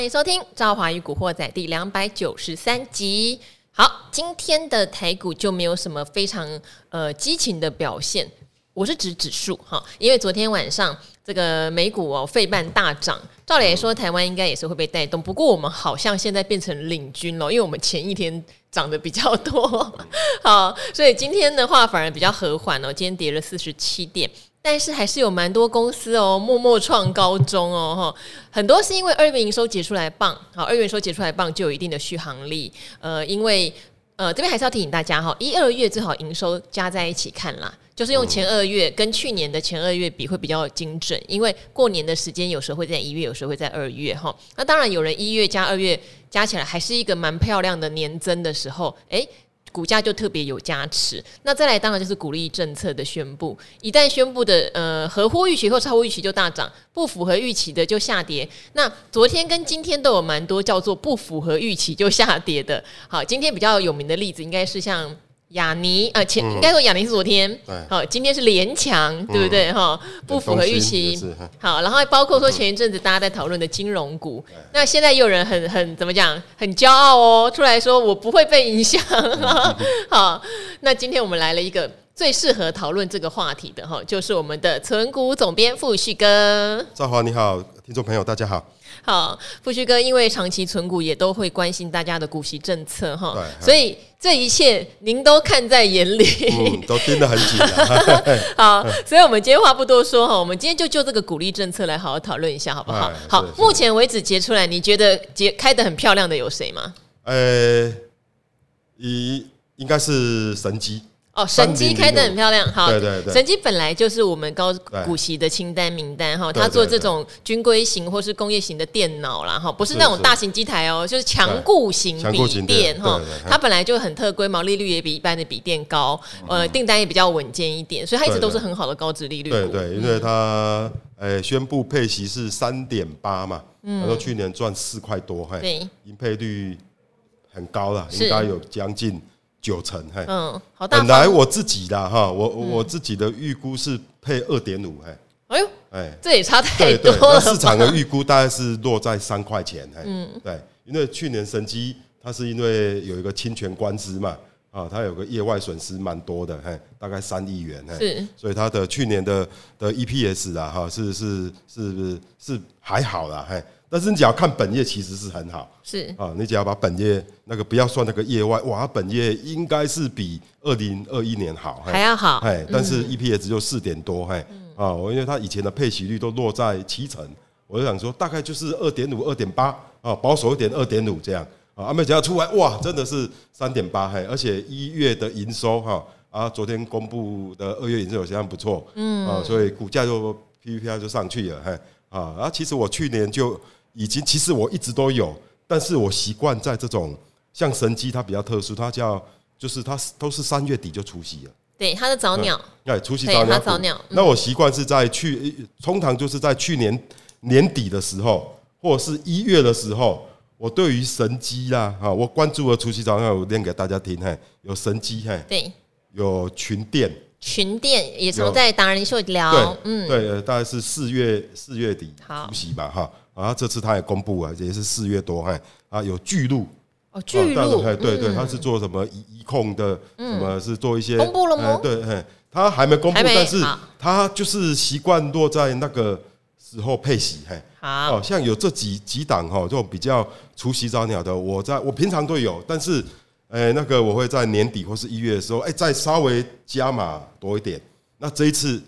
欢迎收听《赵华与古惑仔》第两百九十三集。好，今天的台股就没有什么非常呃激情的表现，我是指指数哈，因为昨天晚上这个美股哦，费半大涨，照理来说台湾应该也是会被带动，不过我们好像现在变成领军了，因为我们前一天涨得比较多，好，所以今天的话反而比较和缓哦，今天跌了四十七点。但是还是有蛮多公司哦，默默创高中哦，哈，很多是因为二月营收结出来棒，好，二月营收结出来棒就有一定的续航力，呃，因为呃这边还是要提醒大家哈，一二月最好营收加在一起看啦，就是用前二月跟去年的前二月比会比较精准，因为过年的时间有时候会在一月，有时候会在二月哈，那当然有人一月加二月加起来还是一个蛮漂亮的年增的时候，诶。股价就特别有加持，那再来当然就是鼓励政策的宣布，一旦宣布的呃合乎预期或超乎预期就大涨，不符合预期的就下跌。那昨天跟今天都有蛮多叫做不符合预期就下跌的。好，今天比较有名的例子应该是像。亚尼啊，前应该说雅尼是昨天，好，今天是连强，对不对？哈，不符合预期。好，然后包括说前一阵子大家在讨论的金融股，那现在又有人很很怎么讲，很骄傲哦，出来说我不会被影响。好，那今天我们来了一个最适合讨论这个话题的哈，就是我们的存股总编傅旭哥。赵华你好，听众朋友大家好。好，傅旭哥，因为长期存股也都会关心大家的股息政策哈，所以这一切您都看在眼里，嗯、都盯得很紧。好，所以我们今天话不多说哈，我们今天就就这个鼓励政策来好好讨论一下，好不好？好，目前为止结出来，你觉得结开的很漂亮的有谁吗？呃，一应该是神机。哦，神机开的很漂亮，好，对对对，神机本来就是我们高股息的清单名单哈，它做这种军规型或是工业型的电脑啦哈，不是那种大型机台哦，就是强固型笔电哈，它本来就很特规，毛利率也比一般的笔电高，呃，订单也比较稳健一点，所以它一直都是很好的高值利率。对对，因为它呃宣布配息是三点八嘛，然后去年赚四块多，对，盈配率很高了，应该有将近。九成，嘿，嗯，好大。本来我自己的哈，我我自己的预估是配二点五，嘿，哎呦，哎，这也差太多了。市场的预估大概是落在三块钱，嘿，嗯，对，因为去年神机它是因为有一个侵权官司嘛，啊，它有个业外损失蛮多的，嘿，大概三亿元，嘿，是，所以它的去年的的 EPS 啊，哈，是是是是还好啦，嘿。但是你只要看本业，其实是很好，是。啊，你只要把本业那个不要算那个业外，哇，本业应该是比二零二一年好，还要好，哎，但是 EPS 只有四点多，嘿，啊，我因为它以前的配息率都落在七成，我就想说大概就是二点五、二点八，啊，保守一点二点五这样，啊，没想到出来，哇，真的是三点八，嘿，而且一月的营收，哈，啊，昨天公布的二月营收有相当不错，嗯，啊，所以股价就 PPI 就上去了，嘿，啊，然后其实我去年就。已经，其实我一直都有，但是我习惯在这种像神机，它比较特殊，它叫就是它都是三月底就除夕了。对，它的早鸟。对，除夕早鸟。早鸟。那我习惯是在去，通常就是在去年年底的时候，或者是一月的时候，我对于神机啦，哈，我关注了除夕早鸟，我念给大家听，嘿，有神机，嘿，对，有群电，群电也常在达人秀聊，嗯，对，大概是四月四月底除息吧，哈。啊，这次他也公布了，也是四月多，哎，啊，有巨鹿。哦，巨鹿，哎，对对，他是做什么移移控的，什么是做一些公布了吗？对，哎，他还没公布，但是他就是习惯落在那个时候配息，嘿，好，像有这几几档哈，这种比较除息早鸟的，我在我平常都有，但是，哎，那个我会在年底或是一月的时候，哎，再稍微加码多一点，那这一次。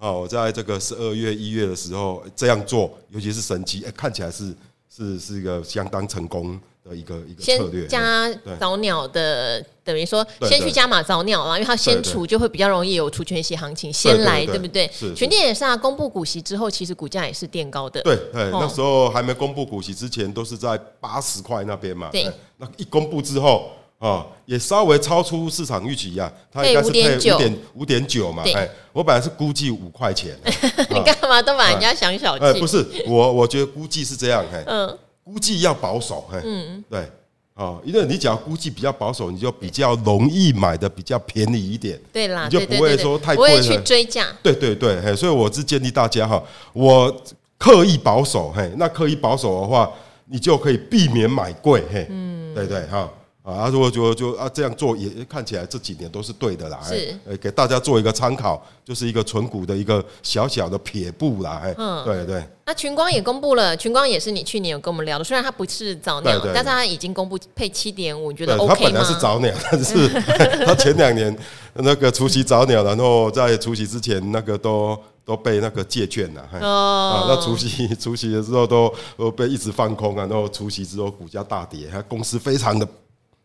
哦，我在这个十二月、一月的时候这样做，尤其是神机，哎，看起来是是是一个相当成功的一个一个策略。加早鸟的，等于说先去加码早鸟了，因为它先除就会比较容易有除权息行情先来，对不对？群电也是啊，公布股息之后，其实股价也是垫高的。对，那时候还没公布股息之前，都是在八十块那边嘛。对，那一公布之后。哦，也稍微超出市场预期呀，它应该是配五点五点九嘛，哎，我本来是估计五块钱，你干嘛都把人家想小气？不是，我我觉得估计是这样，嗯，估计要保守，嗯，对，哦，因为你只要估计比较保守，你就比较容易买的比较便宜一点，对啦，你就不会说太贵，不会去追价，对对对，所以我是建议大家哈，我刻意保守，嘿，那刻意保守的话。你就可以避免买贵，嘿，嗯，对对哈。啊，如果就就啊这样做也看起来这几年都是对的啦，是，呃，给大家做一个参考，就是一个存股的一个小小的撇步啦，哎，嗯，对对。那群光也公布了，群光也是你去年有跟我们聊的，虽然它不是早鸟，但是它已经公布配七点五，你觉得 OK 吗？它本来是早鸟，但是 它前两年那个除夕早鸟，然后在除夕之前那个都都被那个借券了，哦，啊，那除夕除夕的时候都都被一直放空啊，然后除夕之后股价大跌，它公司非常的。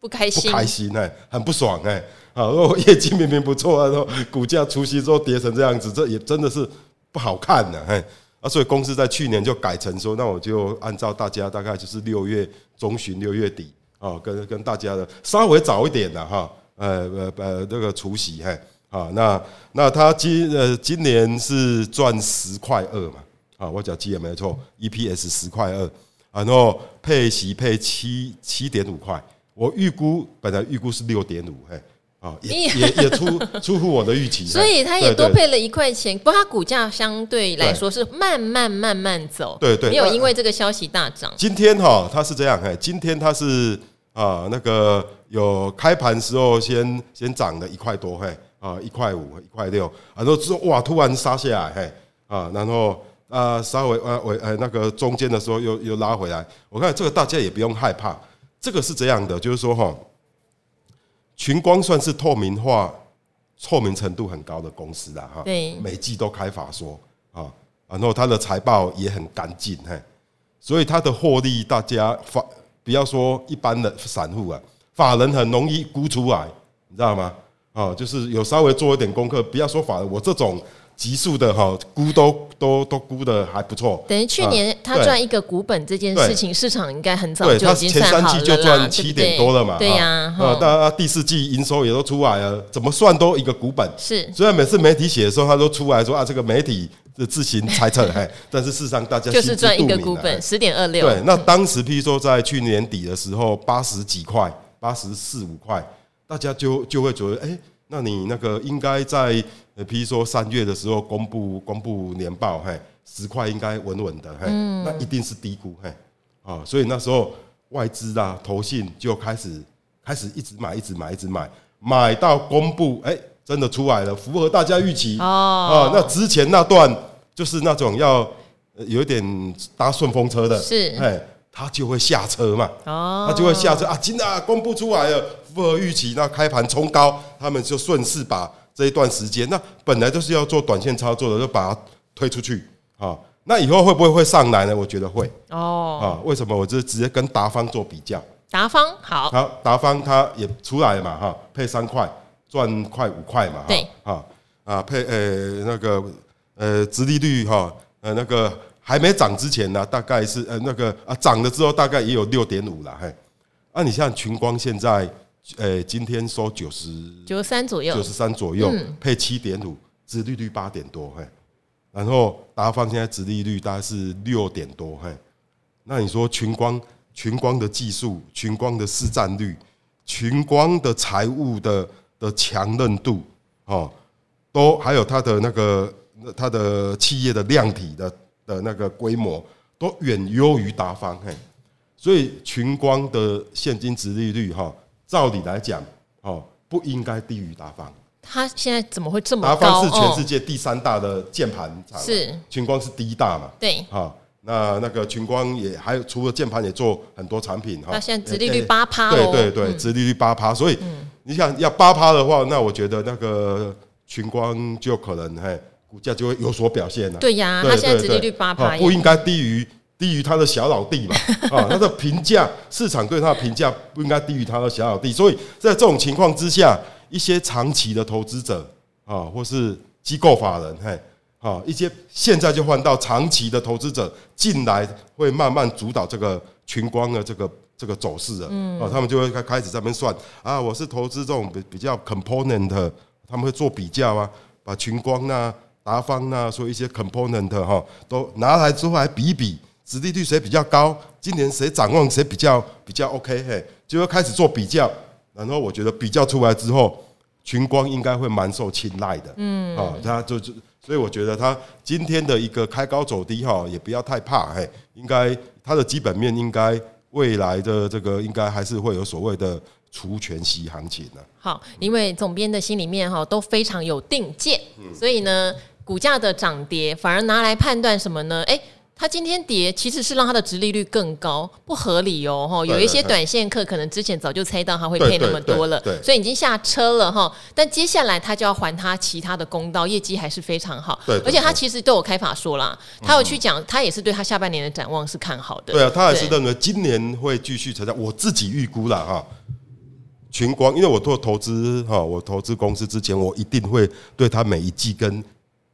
不开心，不开心哎，很不爽哎，啊，如果业绩明明不错啊，然后股价除夕之后跌成这样子，这也真的是不好看的哎，啊，所以公司在去年就改成说，那我就按照大家大概就是六月中旬、六月底啊，跟跟大家的稍微早一点的哈，呃呃呃那个除夕嘿，啊，那那他今呃今年是赚十块二嘛，啊，我讲记也没错，EPS 十块二，然后配息配七七点五块。我预估本来预估是六点五，嘿，啊，也也也出 出乎我的预期，所以它也多配了一块钱。不过它股价相对来说是慢慢慢慢走，对对，没有因为这个消息大涨。今天哈，它是这样，嘿，今天它是啊，那个有开盘时候先先涨了一块多，嘿，啊，一块五，一块六，然后之后哇，突然杀下来，嘿，啊，然后啊，稍微啊我呃那个中间的时候又又拉回来。我看这个大家也不用害怕。这个是这样的，就是说哈，群光算是透明化、透明程度很高的公司了哈。对，每季都开法说啊，然后它的财报也很干净嘿，所以它的获利大家法不要说一般的散户啊，法人很容易估出来，你知道吗？啊，就是有稍微做一点功课，不要说法人，我这种。急速的哈估都都都估的还不错，等于去年他赚一个股本这件事情，市场应该很早就已经算好了。前三季就赚七点多了嘛，对呀。呃，那第四季营收也都出来了，怎么算都一个股本。是，虽然每次媒体写的时候，他都出来说啊，这个媒体的自行猜测，哎，但是事实上大家就是赚一个股本十点二六。对，那当时譬如说在去年底的时候，八十几块，八十四五块，大家就就会觉得，哎，那你那个应该在。呃，譬如说三月的时候公布公布年报，嘿，十块应该稳稳的，嘿，那一定是低估，嘿，啊，所以那时候外资啊、投信就开始开始一直买，一直买，一直买，买到公布，哎，真的出来了，符合大家预期哦。啊，那之前那段就是那种要有一点搭顺风车的，是，哎，他就会下车嘛，哦，他就会下车啊，真的公布出来了，符合预期，那开盘冲高，他们就顺势把。这一段时间，那本来就是要做短线操作的，就把它推出去啊。那以后会不会会上来呢？我觉得会哦。啊，为什么？我就直接跟达方做比较。达方好，好，达方它也出来了嘛哈，配三块赚快五块嘛。对啊啊配呃那个呃殖利率哈呃那个还没涨之前呢，大概是呃那个啊涨了之后大概也有六点五了嘿。啊，你像群光现在。诶，今天收九十九十三左右，九十三左右，配七点五，殖利率八点多，嘿。然后达方现在殖利率大概是六点多，嘿。那你说群光，群光的技术，群光的市占率，群光的财务的的强韧度，哦，都还有它的那个它的企业的量体的的那个规模，都远优于达方，嘿。所以群光的现金殖利率，哈。照理来讲，哦，不应该低于达方。他现在怎么会这么高？达方是全世界第三大的键盘厂，是群光是第一大嘛？对，哈，那那个群光也还有除了键盘也做很多产品哈。那现在殖利率八趴，对对对，殖利率八趴，所以你想要八趴的话，那我觉得那个群光就可能嘿，股价就会有所表现了。对呀，他现在殖利率八趴，不应该低于。低于他的小老弟嘛？啊，他的评价，市场对他的评价不应该低于他的小老弟。所以在这种情况之下，一些长期的投资者啊，或是机构法人，嘿，啊，一些现在就换到长期的投资者进来，会慢慢主导这个群光的这个这个走势的。嗯，啊，他们就会开开始在那边算啊，我是投资这种比比较 component，他们会做比较啊，把群光啊、达方啊，说一些 component 哈，都拿来之后来比一比。殖利率谁比较高？今年谁展望谁比较比较 OK？嘿，就会开始做比较。然后我觉得比较出来之后，群光应该会蛮受青睐的。嗯，啊，他就就所以我觉得他今天的一个开高走低哈，也不要太怕，嘿，应该它的基本面应该未来的这个应该还是会有所谓的除权息行情的。好，因为总编的心里面哈都非常有定见，所以呢，股价的涨跌反而拿来判断什么呢？哎。它今天跌，其实是让它的值利率更高，不合理哦，哈。有一些短线客可能之前早就猜到它会配那么多了，所以已经下车了哈。但接下来他就要还他其他的公道，业绩还是非常好。而且他其实都有开法说啦，他有去讲，他也是对他下半年的展望是看好的。对啊，他还是认为今年会继续成长。我自己预估了哈，群光，因为我做投资哈，我投资公司之前，我一定会对他每一季跟。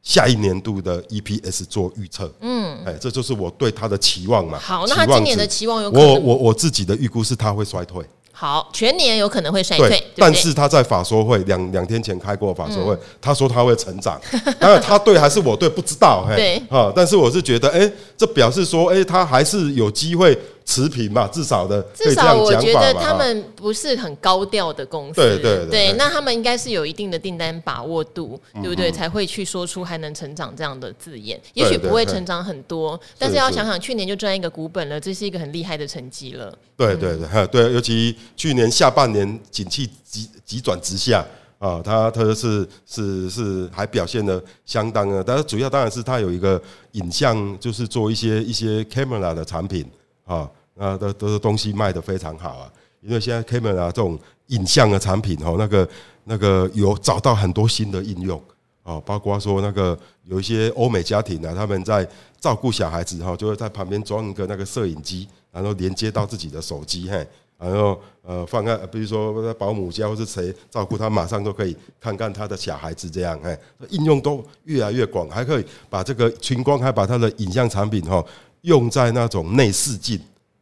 下一年度的 EPS 做预测，嗯，哎，这就是我对它的期望嘛。好，那他今年的期望有可能我我我自己的预估是它会衰退。好，全年有可能会衰退，但是他在法说会两两天前开过法说会，嗯、他说他会成长。当然他对还是我对不知道，对啊，但是我是觉得，哎、欸，这表示说，哎、欸，他还是有机会持平吧，至少的。至少我觉得他们不是很高调的公司，对对对，对，那他们应该是有一定的订单把握度，对不对？才会去说出还能成长这样的字眼。也许不会成长很多，但是要想想去年就赚一个股本了，这是一个很厉害的成绩了。对对对，对，尤其。去年下半年景气急急转直下啊，它它是是是还表现的相当的，但是主要当然是它有一个影像，就是做一些一些 camera 的产品啊，啊都都是东西卖得非常好啊，因为现在 camera 这种影像的产品哦，那个那个有找到很多新的应用啊，包括说那个有一些欧美家庭呢，他们在照顾小孩子哈，就会在旁边装一个那个摄影机，然后连接到自己的手机嘿。然后呃，放在比如说在保姆家或是谁照顾他，马上都可以看看他的小孩子这样，哎，应用都越来越广，还可以把这个群光还把它的影像产品哈用在那种内视镜，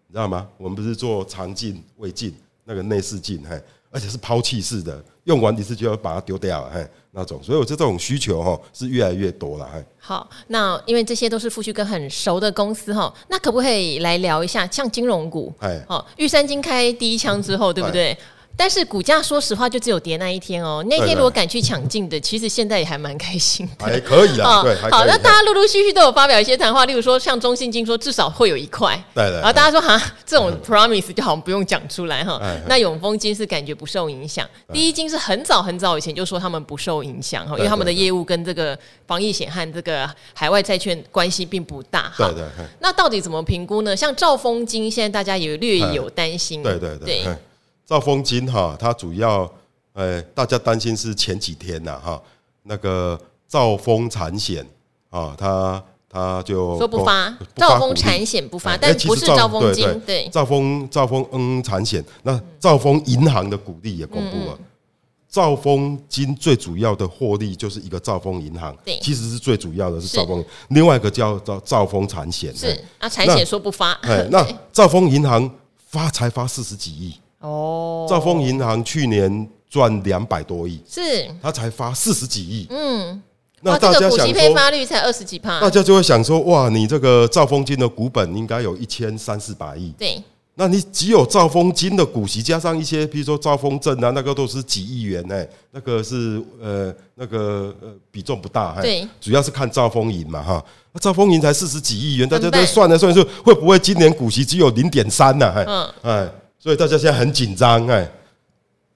你知道吗？我们不是做肠镜、胃镜那个内视镜，嘿，而且是抛弃式的，用完一次就要把它丢掉，嘿。那种，所以我觉得这种需求哈是越来越多了。好，那因为这些都是富旭哥很熟的公司哈，那可不可以来聊一下像金融股？哎，好，玉山金开第一枪之后，对不对？但是股价说实话就只有跌那一天哦，那天如果敢去抢进的，其实现在也还蛮开心的，还可以啊。对，好，那大家陆陆续续都有发表一些谈话，例如说像中信金说至少会有一块，对的。然后大家说哈，这种 promise 就好像不用讲出来哈。那永丰金是感觉不受影响，第一金是很早很早以前就说他们不受影响哈，因为他们的业务跟这个防疫险和这个海外债券关系并不大。对对。那到底怎么评估呢？像兆丰金现在大家也略有担心。对对对。兆丰金哈，它主要，呃，大家担心是前几天呐哈，那个兆丰产险啊，它它就说不发，兆丰产险不发，但不是兆丰金，对，兆丰兆丰嗯产险，那兆丰银行的股利也公布了，兆丰金最主要的获利就是一个兆丰银行，对，其实是最主要的是兆丰，另外一个叫兆兆丰产险，是啊，产险说不发，哎，那 兆丰银行发才发四十几亿。哦，兆丰银行去年赚两百多亿，是，他才发四十几亿，嗯，那大家想说，发率才二十几趴，大家就会想说，哇，你这个兆丰金的股本应该有一千三四百亿，对，那你只有兆丰金的股息加上一些，比如说兆丰证啊，那个都是几亿元哎，那个是呃那个呃比重不大，对，主要是看兆丰银嘛哈，那兆丰银才四十几亿元，大家都算了算说，会不会今年股息只有零点三呢？嗯，哎。所以大家现在很紧张哎，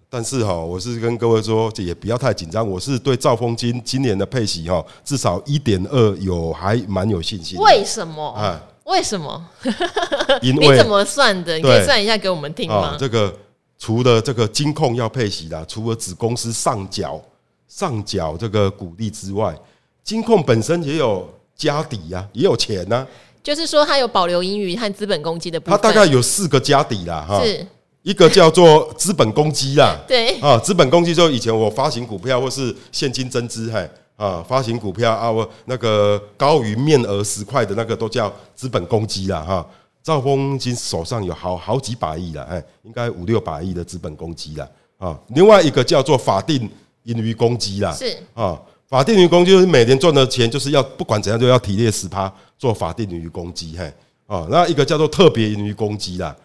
但是哈，我是跟各位说，这也不要太紧张。我是对兆丰金今年的配息哈，至少一点二有还蛮有信心。为什么？哎，为什么？因为你怎么算的？你可以算一下给我们听吗？这个除了这个金控要配息的，除了子公司上缴上缴这个股利之外，金控本身也有家底呀，也有钱呐。就是说，它有保留盈余和资本公积的部分。它大概有四个家底啦，哈，是一个叫做资本公积啦，对啊，资本公积就以前我发行股票或是现金增资，嘿啊，发行股票啊，我那个高于面额十块的那个都叫资本公积啦，哈。赵丰金手上有好好几百亿了，哎，应该五六百亿的资本公积了啊。另外一个叫做法定盈余公积啦，是啊。法定盈余公积就是每年赚的钱，就是要不管怎样就要提列十趴做法定盈余公积，嘿，啊，那一个叫做特别盈余公积啦，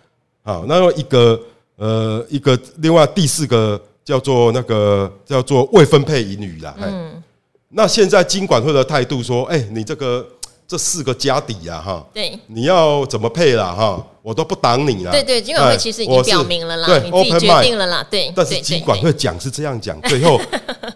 啊，那一个呃一个另外第四个叫做那个叫做未分配盈余啦。嗯，那现在金管会的态度说，哎，你这个这四个家底呀，哈，对，你要怎么配啦，哈，我都不挡你了。对对，金管会其实已经表明了啦，你自己决定了啦，对。但是金管会讲是这样讲，最后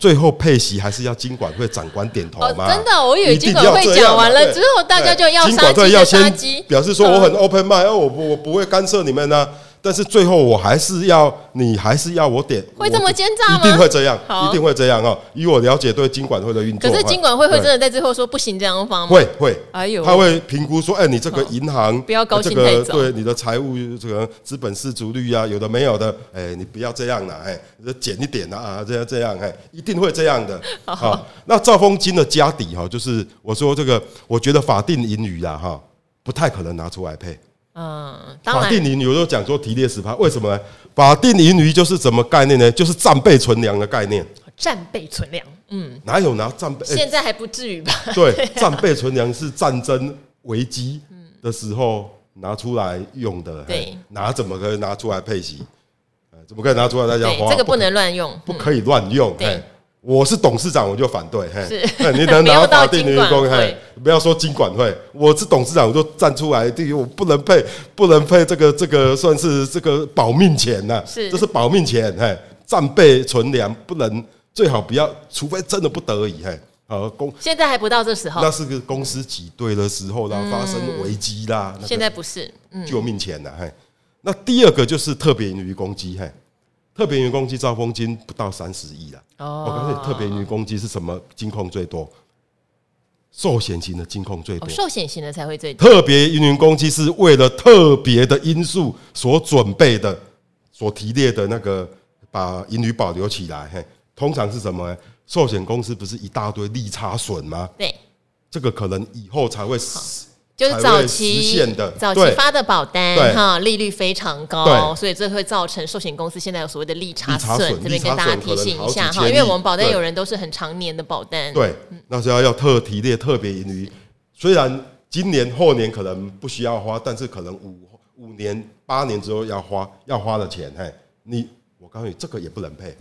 最后配席还是要经管会长官点头吗？真的，我以为经管会讲完了之后，大家就要杀鸡要杀鸡，表示说我很 open mind，我不我不会干涉你们呢。但是最后我还是要你还是要我点，会这么奸诈吗？一定会这样，一定会这样哦。以我了解对金管会的运作，可是金管会会真的在最后说不行这样放吗？会会，哎呦，他会评估说，哎，你这个银行不要高兴太早，对你的财务这个资本适足率啊，有的没有的，哎，你不要这样了，哎，减一点啊，这样这样，哎，一定会这样的。好，那赵丰金的家底哈，就是我说这个，我觉得法定盈余啊，哈，不太可能拿出来配。嗯，法定盈余候讲说提列十趴，为什么呢？法定盈余就是什么概念呢？就是战备存粮的概念。战备存粮，嗯，哪有拿战备？现在还不至于吧？对，战备存粮是战争危机的时候拿出来用的。对，拿怎么可以拿出来配息？怎么可以拿出来大家花？这个不能乱用，不可以乱用。对。我是董事长，我就反对。是，你能 拿法定员工？嘿，不要说经管会，我是董事长，我就站出来。第一，我不能配，不能配这个这个算是这个保命钱呐。是，这是保命钱。嘿，战备存粮不能，最好不要，除非真的不得已。嘿，好公。现在还不到这时候。那是个公司挤兑的时候，然后发生危机啦。现在不是，救命钱呐。嘿，那第二个就是特别盈余公积。嘿。特别盈余公积兆丰金不到三十亿了。哦，我告诉你，特别盈余公积是什么？金控最多，寿险型的金控最多，寿险型的才会最多。特别盈余公积是为了特别的因素所准备的，所提列的那个把盈余保留起来。嘿，通常是什么？寿险公司不是一大堆利差损吗？对，这个可能以后才会死。就是早期早期发的保单哈，利率非常高，所以这会造成寿险公司现在有所谓的利差损。这边跟大家提醒一下哈，因为我们保单有人都是很长年的保单。对，那是要要特提列特别盈余。虽然今年后年可能不需要花，但是可能五五年八年之后要花要花的钱，嘿，你我告诉你，这个也不能配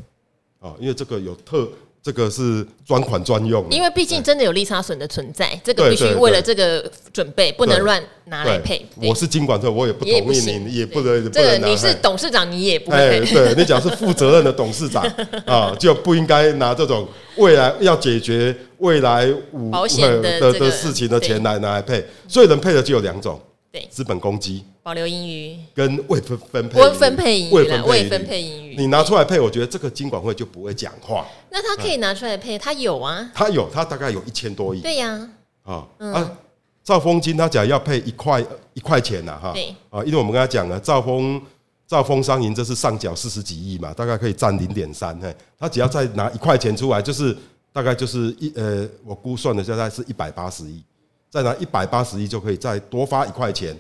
啊，因为这个有特。这个是专款专用，因为毕竟真的有利差损的存在，这个必须为了这个准备，不能乱拿来配。我是经管特，我也不同意你，你也不能。这个你是董事长，你也不配。对，你讲是负责任的董事长 啊，就不应该拿这种未来要解决未来五保险的的事情的钱来拿来配，所以能配的就有两种。对，资本公积、保留盈余。跟未分分配、未分配盈余、未分配盈余，你拿出来配，我觉得这个金管会就不会讲话。那他可以拿出来配，他有啊，他有，他大概有一千多亿。对呀，啊啊，兆丰金他讲要配一块一块钱呐，哈，啊，因为我们跟他讲了，兆丰兆丰商银这是上缴四十几亿嘛，大概可以占零点三，嘿，他只要再拿一块钱出来，就是大概就是一呃，我估算的大概是一百八十亿。再拿一百八十亿就可以再多发一块钱，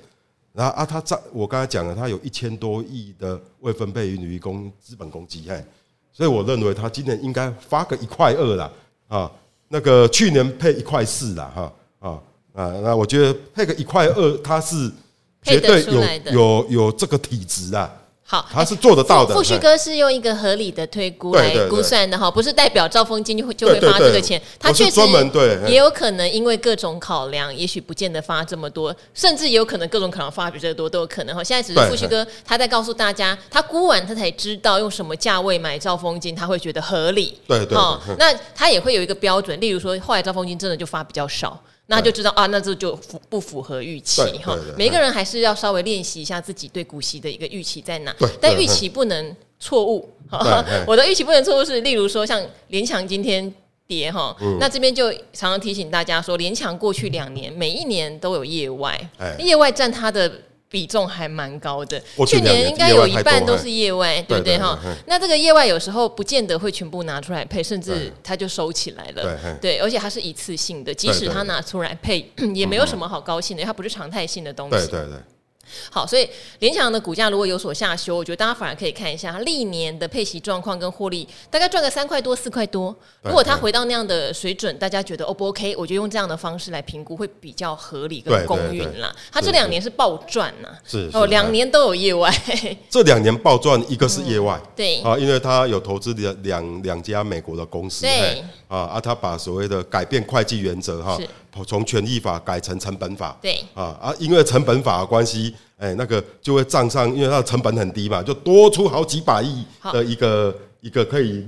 然后啊，他在我刚才讲了，他有一千多亿的未分配盈余公资本公积，嘿，所以我认为他今年应该发个一块二啦，啊，那个去年配一块四啦，哈，啊。啊，那我觉得配个一块二，他是绝对有有有这个体质的。好，他是做得到的。富旭哥是用一个合理的推估来估算的哈，不是代表赵峰金就会就会发这个钱。他确实也有可能因为各种考量，也许不见得发这么多，甚至也有可能各种考量发比这多都有可能哈。现在只是富旭哥他在告诉大家，他估完他才知道用什么价位买赵峰金，他会觉得合理。对对。好，那他也会有一个标准，例如说后来赵峰金真的就发比较少。那就知道啊，那这就符不符合预期哈？每一个人还是要稍微练习一下自己对股息的一个预期在哪，但预期不能错误。我的预期不能错误是，例如说像联强今天跌哈，那这边就常常提醒大家说，联强过去两年每一年都有业外，业外占它的。比重还蛮高的，去年应该有一半都是业外，对不对哈？那这个业外有时候不见得会全部拿出来配，甚至他就收起来了，对，而且它是一次性的，即使他拿出来配，也没有什么好高兴的，因为它不是常态性的东西。对对对。好，所以联强的股价如果有所下修，我觉得大家反而可以看一下它历年的配息状况跟获利，大概赚个三块多四块多。如果它回到那样的水准，大家觉得 O 不 OK？我觉得用这样的方式来评估会比较合理跟公允啦。它这两年是暴赚呐，是哦，两年都有业外。这两年暴赚，一个是业外，嗯、对啊，因为它有投资两两两家美国的公司，对啊啊，他把所谓的改变会计原则哈，从权益法改成成本法，对。啊啊，因为成本法的关系。哎，那个就会账上，因为它的成本很低嘛，就多出好几百亿的一个一个可以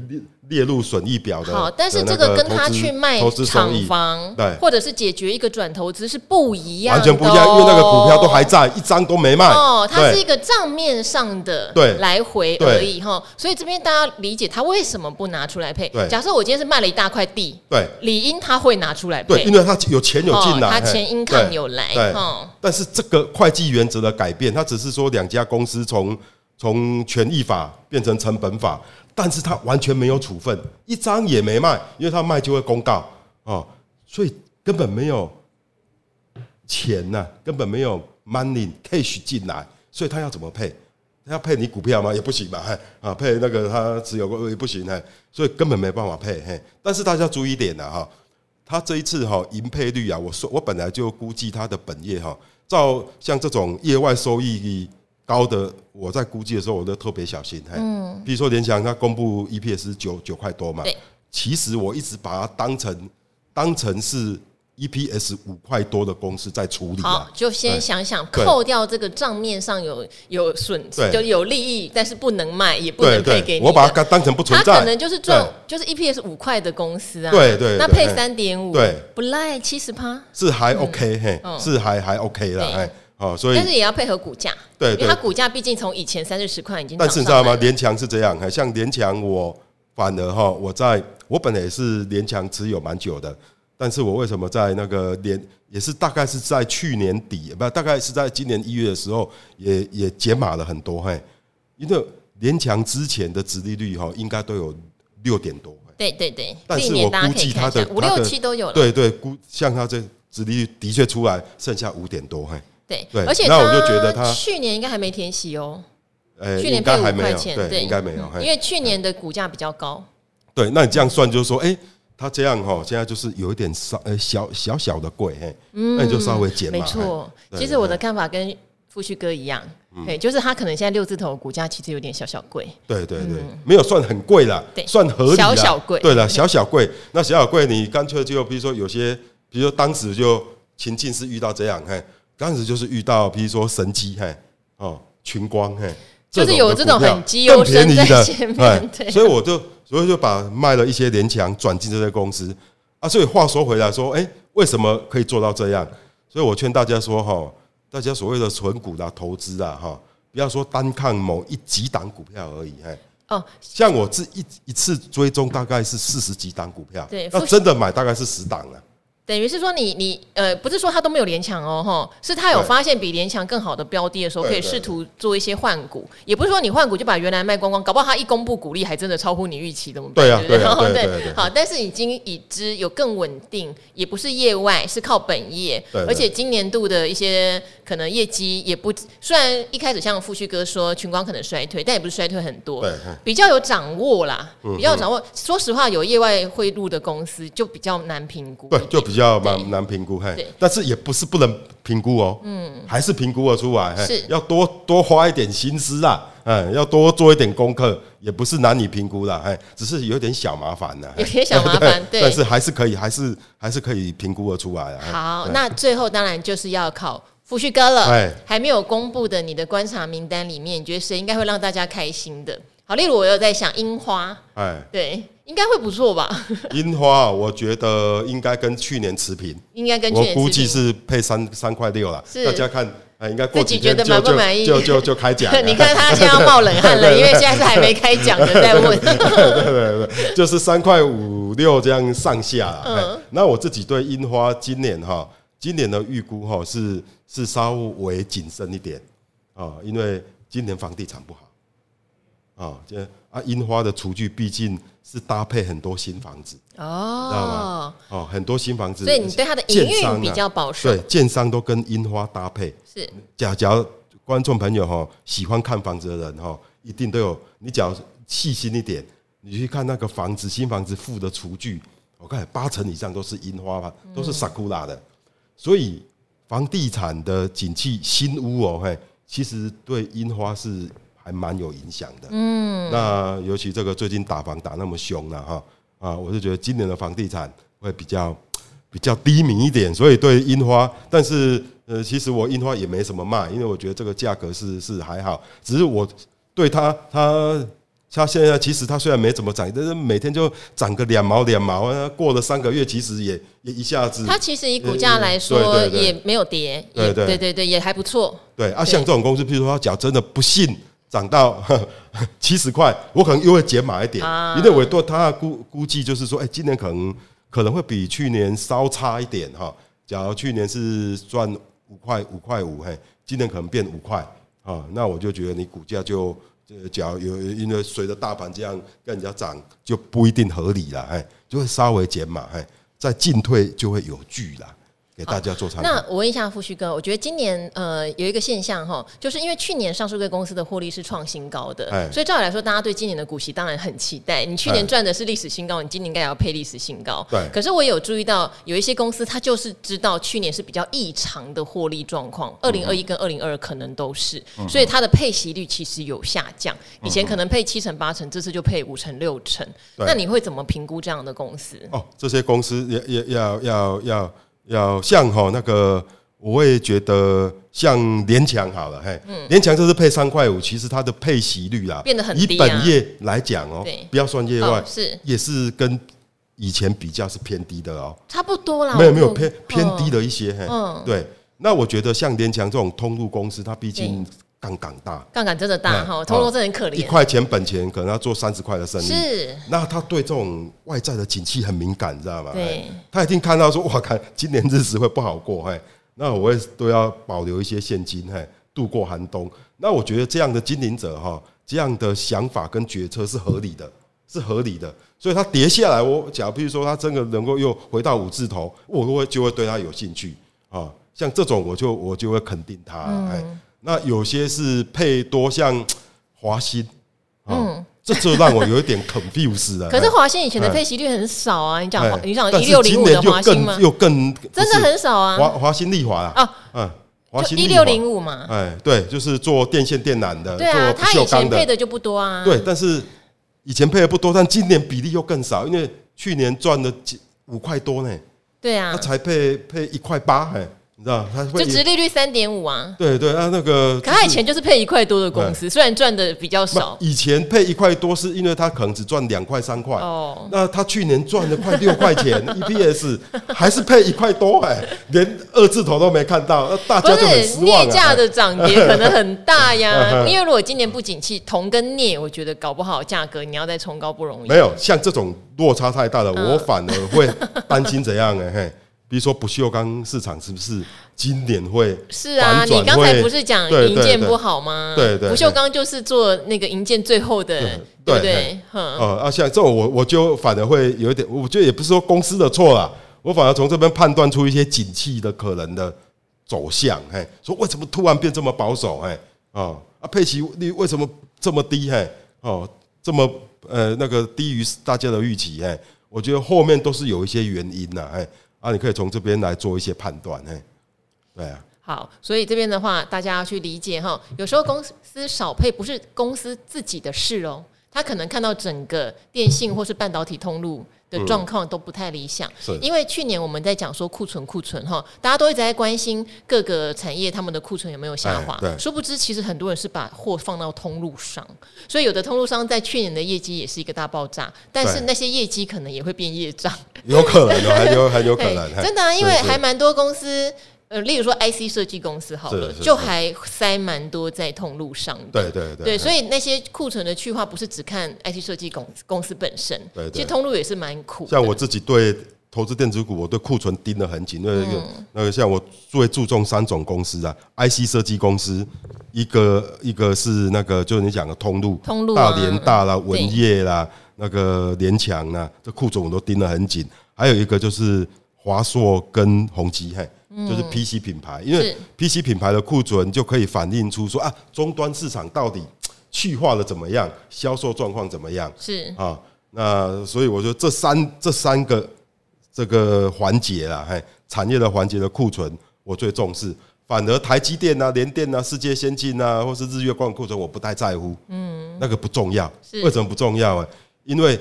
列列入损益表的。好，但是这个跟他去卖厂房，对，或者是解决一个转投资是不一样的，完全不一样，因为那个股票都还在，一张都没卖。哦，它是一个账面上的对。来回而已哈，所以这边大家理解他为什么不拿出来配。对，假设我今天是卖了一大块地，对，理应他会拿出来配，对，因为他有钱有进来，他钱 income 有来，对。但是这个会计原则的改变，它只是说两家公司从从权益法变成成本法，但是他完全没有处分，一张也没卖，因为他卖就会公告哦，所以根本没有钱呐、根本没有 money cash 进来，所以他要怎么配？他要配你股票吗？也不行吧，啊，配那个他持有个也不行，所以根本没办法配，嘿，但是大家注意点了哈。他这一次哈盈配率啊，我说我本来就估计他的本业哈，照像这种业外收益高的，我在估计的时候我都特别小心。嗯，比如说联想它公布 EPS 九九块多嘛，其实我一直把它当成当成是。EPS 五块多的公司在处理，好，就先想想扣掉这个账面上有有损，就有利益，但是不能卖，也不能配给你。我把它当成不存在，它可能就是赚，就是 EPS 五块的公司啊。对对，那配三点五，对，不赖七十趴，是还 OK 嘿，是还还 OK 了哎，好，所以但是也要配合股价，对，因为它股价毕竟从以前三四十块已经，但是你知道吗？联强是这样，像联强我反而哈，我在我本来也是联强持有蛮久的。但是我为什么在那个联也是大概是在去年底，不大概是在今年一月的时候，也也解码了很多嘿，因为联强之前的殖利率哈应该都有六点多，对对对，但是我估计它的五六七都有了，对对，估像它这殖利率的确出来剩下五点多嘿，对对，而且那我就觉得他去年应该还没填息哦，去年配五块钱，对，应该没有，因为去年的股价比较高，对，那你这样算就是说，哎。他这样哈，现在就是有一点稍呃小小小的贵嘿，那你就稍微减嘛。没错，其实我的看法跟富旭哥一样，对，就是他可能现在六字头股价其实有点小小贵。对对对，没有算很贵啦，算合理。小小贵。对了，小小贵，那小小贵，你干脆就比如说有些，比如说当时就情境是遇到这样嘿，当时就是遇到比如说神机嘿，哦群光嘿，就是有这种很绩优生在前面，对，所以我就。所以就把卖了一些联强转进这些公司啊，所以话说回来说，哎，为什么可以做到这样？所以我劝大家说哈，大家所谓的存股啦、投资啊，哈，不要说单看某一几档股票而已，嘿，哦，像我这一一次追踪大概是四十几档股票，对，那真的买大概是十档了。等于是说你，你你呃，不是说他都没有联强哦，哈，是他有发现比联强更好的标的的时候，可以试图做一些换股，也不是说你换股就把原来卖光光，搞不好他一公布股利还真的超乎你预期的，对啊，对 对？对，好，但是已经已知有更稳定，也不是业外，是靠本业，而且今年度的一些可能业绩也不，虽然一开始像富旭哥说群光可能衰退，但也不是衰退很多，比较有掌握啦，比较有掌握。说实话，有业外汇入的公司就比较难评估，对，就比较蛮难评。评估嘿，但是也不是不能评估哦，嗯，还是评估了出来，是。要多多花一点心思啊，嗯，要多做一点功课，也不是难以评估的，哎，只是有点小麻烦呢，有点小麻烦，对，但是还是可以，还是还是可以评估的出来啊。好，那最后当然就是要考富旭哥了，哎，还没有公布的你的观察名单里面，你觉得谁应该会让大家开心的？好，例如我有在想樱花，哎，对。应该会不错吧？樱花，我觉得应该跟去年持平，应该跟去年我估计是配三三块六了。是大家看，哎，应该过几天就觉得满不满意？就就就开奖。你看他现在要冒冷汗了，因为现在是还没开奖的，在问。对对对，就是三块五六这样上下。嗯，那我自己对樱花今年哈，今年的预估哈是是稍微谨慎一点啊，因为今年房地产不好啊，这啊樱花的厨具毕竟。是搭配很多新房子哦，知道吗？哦，很多新房子，所以你对它的营运比较保守。对，建商都跟樱花搭配。是，假假如观众朋友哈，喜欢看房子的人哈，一定都有。你只要细心一点，你去看那个房子，新房子附的厨具，我看八成以上都是樱花吧，都是 Sakura 的。所以房地产的景气，新屋哦，嘿，其实对樱花是还蛮有影响的。嗯，那尤其这个最近打房打那么凶了哈啊，我是觉得今年的房地产会比较比较低迷一点，所以对樱花，但是呃，其实我樱花也没什么卖，因为我觉得这个价格是是还好，只是我对它它。它现在其实它虽然没怎么涨，但是每天就涨个两毛两毛啊。过了三个月，其实也也一下子。它其实以股价来说也没有跌，对对对对，也还不错。对啊，像这种公司，譬如说，假真的不幸涨到 七十块，我可能又会减码一点，因为我对它估估计就是说，哎，今年可能可能会比去年稍差一点哈。假如去年是赚五块五块五，嘿，今年可能变五块啊，那我就觉得你股价就。呃，假如有因为随着大盘这样跟人家涨，就不一定合理了，哎，就会稍微减码，哎，再进退就会有据了。给大家做参考。那我问一下富旭哥，我觉得今年呃有一个现象哈，就是因为去年上市柜公司的获利是创新高的，所以照理来说，大家对今年的股息当然很期待。你去年赚的是历史新高，你今年应该也要配历史新高。对。可是我有注意到有一些公司，它就是知道去年是比较异常的获利状况，二零二一跟二零二二可能都是，所以它的配息率其实有下降。以前可能配七成八成，这次就配五成六成。那你会怎么评估这样的公司？哦，这些公司也也要要要。要像哈那个，我会觉得像联强好了，嘿，联强就是配三块五，其实它的配息率啦，变得很低。以本业来讲哦，不要算业外，是。也是跟以前比较是偏低的哦，差不多啦，没有没有偏偏低的一些，嘿，对。那我觉得像联强这种通路公司，它毕竟。杠杆大，杠杆真的大哈，通通真的很可怜。一块钱本钱可能要做三十块的生意，是。那他对这种外在的景气很敏感，你知道吗？对。他一定看到说，哇，看今年日子会不好过，嘿，那我也都要保留一些现金，嘿，度过寒冬。那我觉得这样的经营者哈，这样的想法跟决策是合理的，是合理的。所以他跌下来，我假如比如说他真的能够又回到五字头，我会就会对他有兴趣啊。像这种，我就我就会肯定他，哎。那有些是配多像华新，嗯，这就让我有一点 confused 了。可是华新以前的配息率很少啊，你讲你讲一六零五的华新吗？又更真的很少啊。华华新丽华啊，嗯，华新一六零五嘛，哎，对，就是做电线电缆的，对啊，他以前配的就不多啊。对，但是以前配的不多，但今年比例又更少，因为去年赚了几五块多呢。对啊，他才配配一块八，哎。你知道它会就殖利率三点五啊？对对啊，那个可他以前就是配一块多的公司，虽然赚的比较少。以前配一块多是因为他可能只赚两块三块哦。那他去年赚了快六块钱，EPS 还是配一块多哎，连二字头都没看到，那大家就很失望。镍价的涨跌 可能很大呀，因为如果今年不景气，铜跟镍，我觉得搞不好价格你要再冲高不容易。没有像这种落差太大了，我反而会担心怎样哎嘿。比如说不锈钢市场是不是今年会？是啊，你刚才不是讲银建不好吗？对对，不锈钢就是做那个银建最后的，对不对？嗯啊，像这种我我就反而会有一点，我觉得也不是说公司的错啦，我反而从这边判断出一些景气的可能的走向。嘿，说为什么突然变这么保守？嘿，啊啊，配息率为什么这么低？嘿，哦，这么呃那个低于大家的预期？嘿，我觉得后面都是有一些原因呐。嘿。啊，你可以从这边来做一些判断，嘿，对啊。好，所以这边的话，大家要去理解哈。有时候公司少配不是公司自己的事哦，他可能看到整个电信或是半导体通路的状况都不太理想，是。因为去年我们在讲说库存库存哈，大家都一直在关心各个产业他们的库存有没有下滑，对，殊不知其实很多人是把货放到通路上，所以有的通路商在去年的业绩也是一个大爆炸，但是那些业绩可能也会变业障，有可能，还有还有可能，真的，因为还蛮多公司。呃，例如说 IC 设计公司好了，就还塞蛮多在通路上的。对对对。对，所以那些库存的去化不是只看 IC 设计公公司本身，对，其实通路也是蛮苦。像我自己对投资电子股，我对库存盯得很紧。那个那个，像我最注重三种公司啊，IC 设计公司，一个一个是那个就是你讲的通路，通路大联大啦、文业啦、那个联强啦，这库存我都盯得很紧。还有一个就是华硕跟宏基，嘿。就是 PC 品牌，因为 PC 品牌的库存就可以反映出说啊，终端市场到底去化的怎么样，销售状况怎么样？是。啊，那所以我说这三这三个这个环节啊，嘿，产业的环节的库存我最重视，反而台积电啊、联电啊、世界先进啊，或是日月光库存我不太在乎，嗯，那个不重要，为什么不重要啊？因为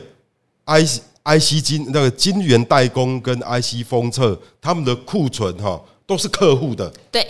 IC IC 金那个金源代工跟 IC 封测，他们的库存哈都是客户的，对，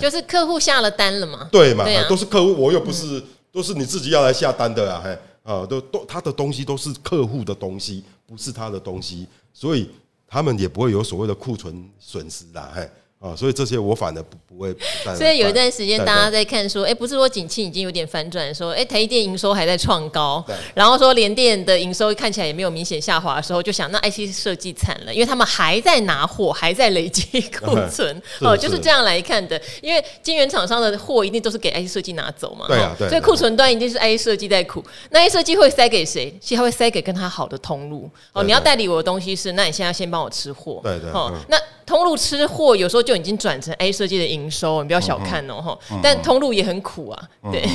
就是客户下了单了嘛，对嘛，都是客户，我又不是，都是你自己要来下单的啊，嘿，啊，都都他的东西都是客户的东西，不是他的东西，所以他们也不会有所谓的库存损失啦，嘿。啊，所以这些我反而不不会。所以有一段时间，大家在看说，哎，不是说景气已经有点反转，说，哎，台积电营收还在创高，然后说联电的营收看起来也没有明显下滑的时候，就想那 IC 设计惨了，因为他们还在拿货，还在累积库存，哦，就是这样来看的。因为晶圆厂商的货一定都是给 IC 设计拿走嘛，对啊，对。所以库存端一定是 IC 设计在苦，那 IC 设计会塞给谁？其实他会塞给跟他好的通路。哦，你要代理我的东西是，那你现在先帮我吃货，对对。哦，那。通路吃货有时候就已经转成 A 设计的营收，你不要小看哦哈。但通路也很苦啊，对，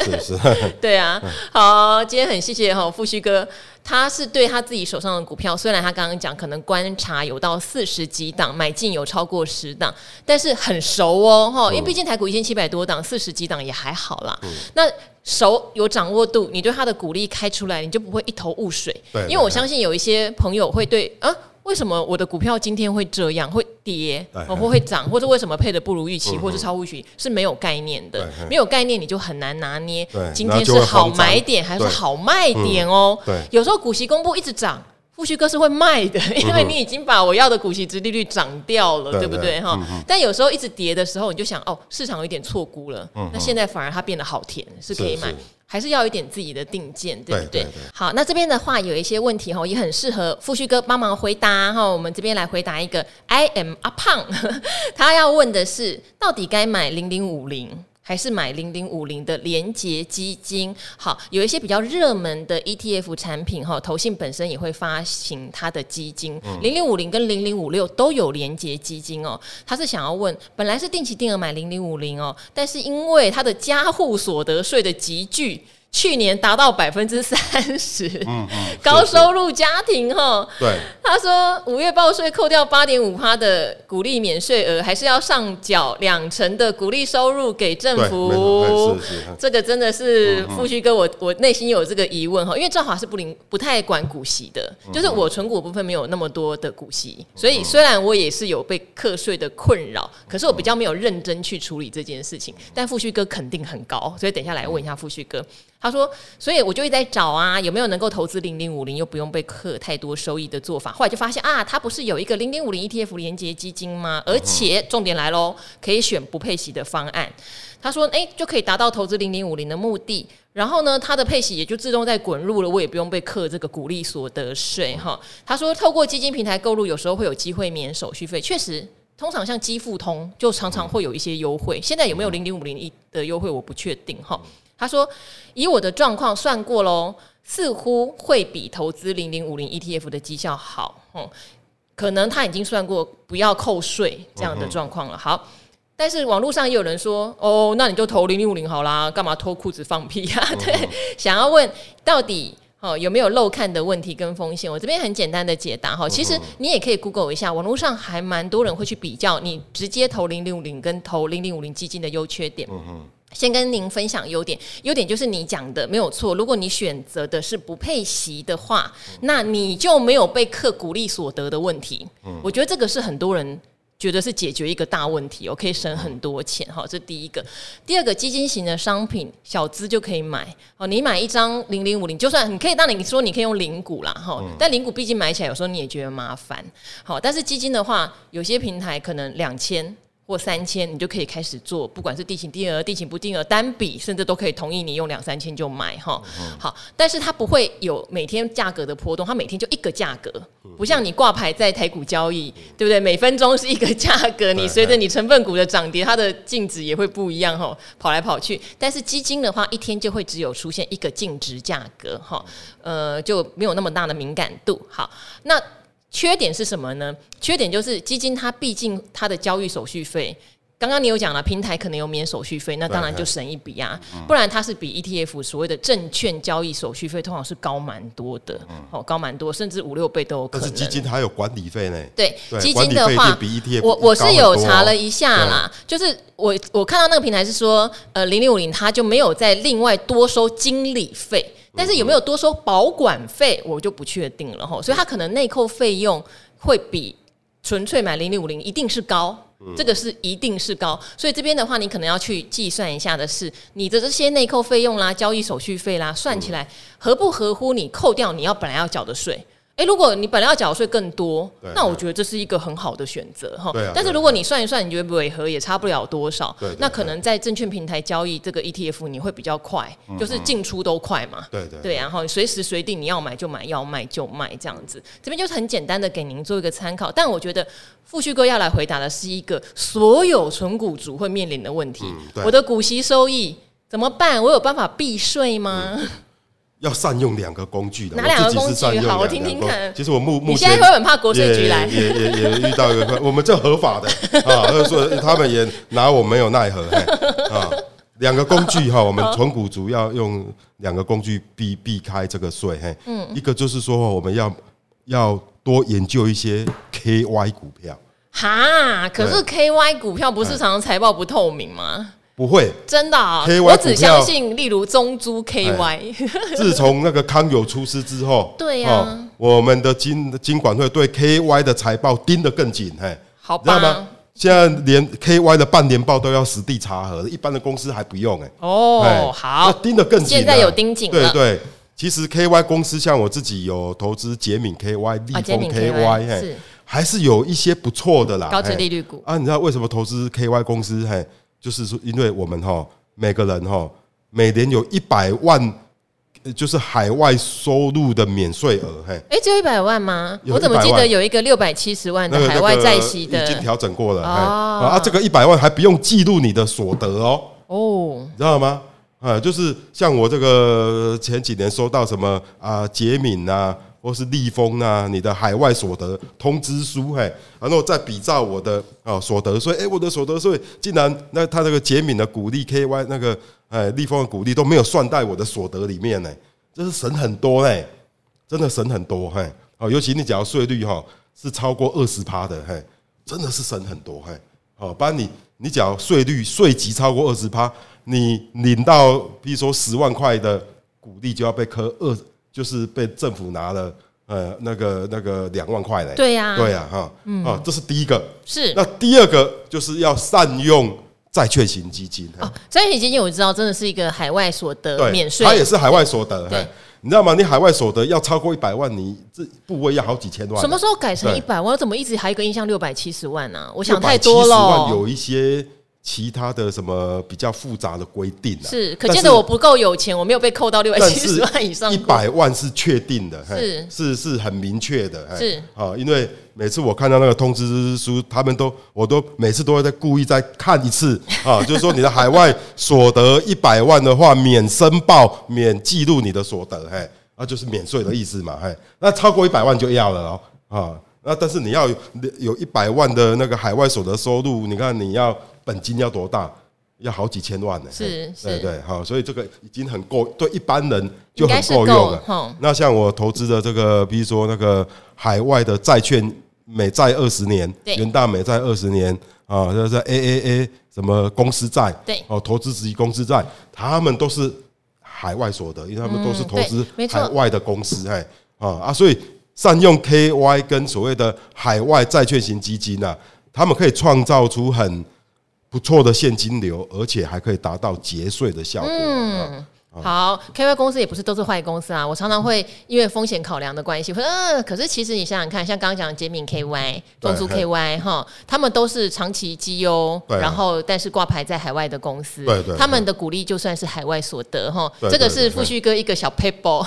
是是，对啊。好，今天很谢谢哈，富旭哥，他是对他自己手上的股票，虽然他刚刚讲可能观察有到四十几档，买进有超过十档，但是很熟哦哈，因为毕竟台股一千七百多档，四十几档也还好啦。那熟有掌握度，你对他的鼓励开出来，你就不会一头雾水。因为我相信有一些朋友会对啊。为什么我的股票今天会这样，会跌，或会涨，或者为什么配的不如预期，或是超乎预期，是没有概念的。没有概念，你就很难拿捏。今天是好买点还是好卖点哦？有时候股息公布一直涨，富旭哥是会卖的，因为你已经把我要的股息值利率涨掉了，对不对哈？但有时候一直跌的时候，你就想哦，市场有点错估了。嗯那现在反而它变得好甜，是可以买。还是要一点自己的定见，对不对？对对对，好，那这边的话有一些问题哈，也很适合富旭哥帮忙回答哈。我们这边来回答一个，I am 阿胖，他要问的是，到底该买零零五零？还是买零零五零的连结基金，好，有一些比较热门的 ETF 产品哈，投信本身也会发行它的基金，零零五零跟零零五六都有连结基金哦。他是想要问，本来是定期定额买零零五零哦，但是因为它的加户所得税的集聚。去年达到百分之三十，高收入家庭哈，对，他说五月报税扣掉八点五趴的鼓励免税额，还是要上缴两成的鼓励收入给政府。这个真的是富旭哥，我我内心有这个疑问哈，因为兆华是不领不太管股息的，就是我存股部分没有那么多的股息，所以虽然我也是有被课税的困扰，可是我比较没有认真去处理这件事情。但富旭哥肯定很高，所以等一下来问一下富旭哥。他说：“所以我就一直在找啊，有没有能够投资零零五零又不用被课太多收益的做法？后来就发现啊，他不是有一个零零五零 ETF 连接基金吗？而且重点来喽，可以选不配息的方案。他说，哎，就可以达到投资零零五零的目的。然后呢，他的配息也就自动在滚入了，我也不用被课这个股利所得税哈。他说，透过基金平台购入，有时候会有机会免手续费。确实，通常像基富通就常常会有一些优惠。现在有没有零零五零一的优惠，我不确定哈。”他说：“以我的状况算过喽，似乎会比投资零零五零 ETF 的绩效好。嗯，可能他已经算过不要扣税这样的状况了。好，但是网络上也有人说，哦，那你就投零零五零好啦，干嘛脱裤子放屁呀？对，想要问到底哦有没有漏看的问题跟风险？我这边很简单的解答哈，其实你也可以 Google 一下，网络上还蛮多人会去比较你直接投零零五零跟投零零五零基金的优缺点。嗯先跟您分享优点，优点就是你讲的没有错。如果你选择的是不配息的话，那你就没有被课股利所得的问题。我觉得这个是很多人觉得是解决一个大问题，我可以省很多钱。哈，这第一个。第二个，基金型的商品小资就可以买。哦，你买一张零零五零，就算你可以，当你说你可以用零股啦，哈，但零股毕竟买起来有时候你也觉得麻烦。好，但是基金的话，有些平台可能两千。或三千，你就可以开始做，不管是定型定额、定型不定额、单笔，甚至都可以同意你用两三千就买哈。好，但是它不会有每天价格的波动，它每天就一个价格，不像你挂牌在台股交易，对不对？每分钟是一个价格，你随着你成分股的涨跌，它的净值也会不一样哈，跑来跑去。但是基金的话，一天就会只有出现一个净值价格哈，呃，就没有那么大的敏感度。好，那。缺点是什么呢？缺点就是基金它毕竟它的交易手续费。刚刚你有讲了，平台可能有免手续费，那当然就省一笔啊。不然它是比 ETF 所谓的证券交易手续费通常是高蛮多的，哦，高蛮多，甚至五六倍都有可能。但是基金还有管理费呢。对，基金的话，我我是有查了一下啦，就是我我看到那个平台是说，呃，零零五零它就没有再另外多收经理费，但是有没有多收保管费，我就不确定了哈。所以它可能内扣费用会比纯粹买零零五零一定是高。这个是一定是高，所以这边的话，你可能要去计算一下的是，你的这些内扣费用啦、交易手续费啦，算起来合不合乎你扣掉你要本来要缴的税？哎，如果你本来要缴税更多，那我觉得这是一个很好的选择哈。但是如果你算一算，你觉得尾和也差不了多少，那可能在证券平台交易这个 ETF 你会比较快，就是进出都快嘛。对对对，然后随时随地你要买就买，要卖就卖这样子。这边就是很简单的给您做一个参考，但我觉得富旭哥要来回答的是一个所有存股族会面临的问题：我的股息收益怎么办？我有办法避税吗？要善用两个工具的，哪两个工具？好，我听听看。其实我目目前你现在会很怕国税局来，也也也遇到一个，我们这合法的 啊，就是说他们也拿我没有奈何啊。两个工具哈，我们存股主要用两个工具避避开这个税。嘿，嗯，一个就是说我们要要多研究一些 KY 股票。哈，可是 KY 股票不是常常财报不透明吗？不会，真的，我只相信，例如中珠 KY。自从那个康友出事之后，对呀，我们的金金管会对 KY 的财报盯得更紧，嘿，好吧，知道吗？现在连 KY 的半年报都要实地查核，一般的公司还不用，哎，哦，好，盯得更紧，现在有盯紧了，对对。其实 KY 公司像我自己有投资杰敏 KY、立丰 KY，嘿，还是有一些不错的啦，高值利率股啊。你知道为什么投资 KY 公司？嘿。就是说，因为我们哈每个人哈每年有一百万，就是海外收入的免税额，嘿，哎，只有一百万吗？我怎么记得有一个六百七十万的海外在息的，已经调整过了哦。啊，这个一百万还不用记录你的所得哦，哦，你知道吗？啊，就是像我这个前几年收到什么啊，捷敏啊。或是立丰啊，你的海外所得通知书，嘿，然后再比照我的啊所得。税，哎，我的所得税竟然那他那个捷敏的股利 KY 那个哎立丰的股利都没有算在我的所得里面呢，这是省很多嘞，真的省很多嘿，哦，尤其你只要税率哈是超过二十趴的嘿，真的是省很多嘿，好，不然你你只要税率税级超过二十趴，你领到比如说十万块的股利就要被扣二。就是被政府拿了，呃，那个那个两万块嘞。对呀，对呀，哈，嗯，啊，这是第一个。是。那第二个就是要善用债券型基金。哦，债券型基金我知道，真的是一个海外所得免税。它也是海外所得。对。你知道吗？你海外所得要超过一百万，你这部位要好几千万。什么时候改成一百万？我怎么一直还有一个印象六百七十万呢？我想太多了。有一些。其他的什么比较复杂的规定啊？是，可见得我不够有钱，我没有被扣到六百七十万以上。一百万是确定的，是是是很明确的，是啊，因为每次我看到那个通知书，他们都我都每次都会再故意再看一次啊，就是说你的海外所得一百万的话，免申报、免记录你的所得，嘿，那就是免税的意思嘛，嘿，那超过一百万就要了哦，啊，那但是你要有一百万的那个海外所得收入，你看你要。本金要多大？要好几千万呢。是，对对，好，所以这个已经很够，对一般人就很够用了。那像我投资的这个，比如说那个海外的债券，美债二十年，元大美债二十年啊，就是 AAA 什么公司债，对，哦，投资级公司债，他们都是海外所得，因为他们都是投资海外的公司，哎，啊啊，所以善用 KY 跟所谓的海外债券型基金啊，他们可以创造出很不错的现金流，而且还可以达到节税的效果。嗯。好，KY 公司也不是都是坏公司啊。我常常会因为风险考量的关系，会嗯，可是其实你想想看，像刚刚讲的捷敏 KY、中租 KY 哈，他们都是长期绩优，然后但是挂牌在海外的公司，对对，他们的股利就算是海外所得哈。这个是富旭哥一个小 paper。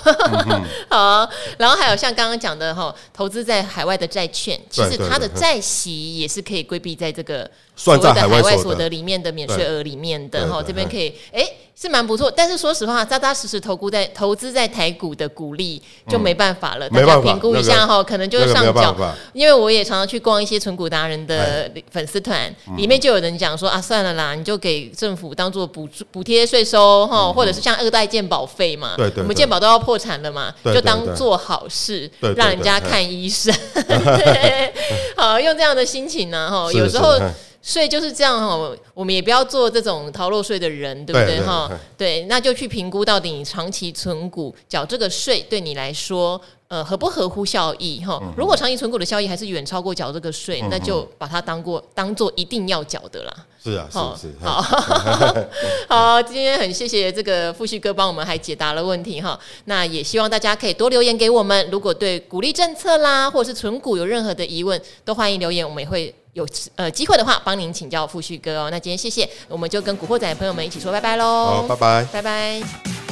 好，然后还有像刚刚讲的哈，投资在海外的债券，其实它的债息也是可以规避在这个算在海外所得。里面的免税额里面的哈。这边可以哎。是蛮不错，但是说实话，扎扎实实投顾在投资在台股的股利就没办法了，嗯、大家评估一下哈，那个、可能就是上缴。因为我也常常去逛一些存股达人的粉丝团，里面就有人讲说啊，算了啦，你就给政府当做补补贴税收哈，嗯、或者是像二代健保费嘛，对对对，我们健保都要破产了嘛，就当做好事，让人家看医生。好，用这样的心情呢，哈，有时候。税就是这样哈，我们也不要做这种逃漏税的人，对不对哈？对，那就去评估到底你长期存股缴这个税对你来说，呃，合不合乎效益哈？如果长期存股的效益还是远超过缴这个税，那就把它当过当做一定要缴的啦。是啊，是是 好，好，今天很谢谢这个富旭哥帮我们还解答了问题哈。那也希望大家可以多留言给我们，如果对鼓励政策啦，或者是存股有任何的疑问，都欢迎留言，我们也会。有呃机会的话，帮您请教富旭哥哦。那今天谢谢，我们就跟古惑仔的朋友们一起说拜拜喽。好，拜拜，拜拜。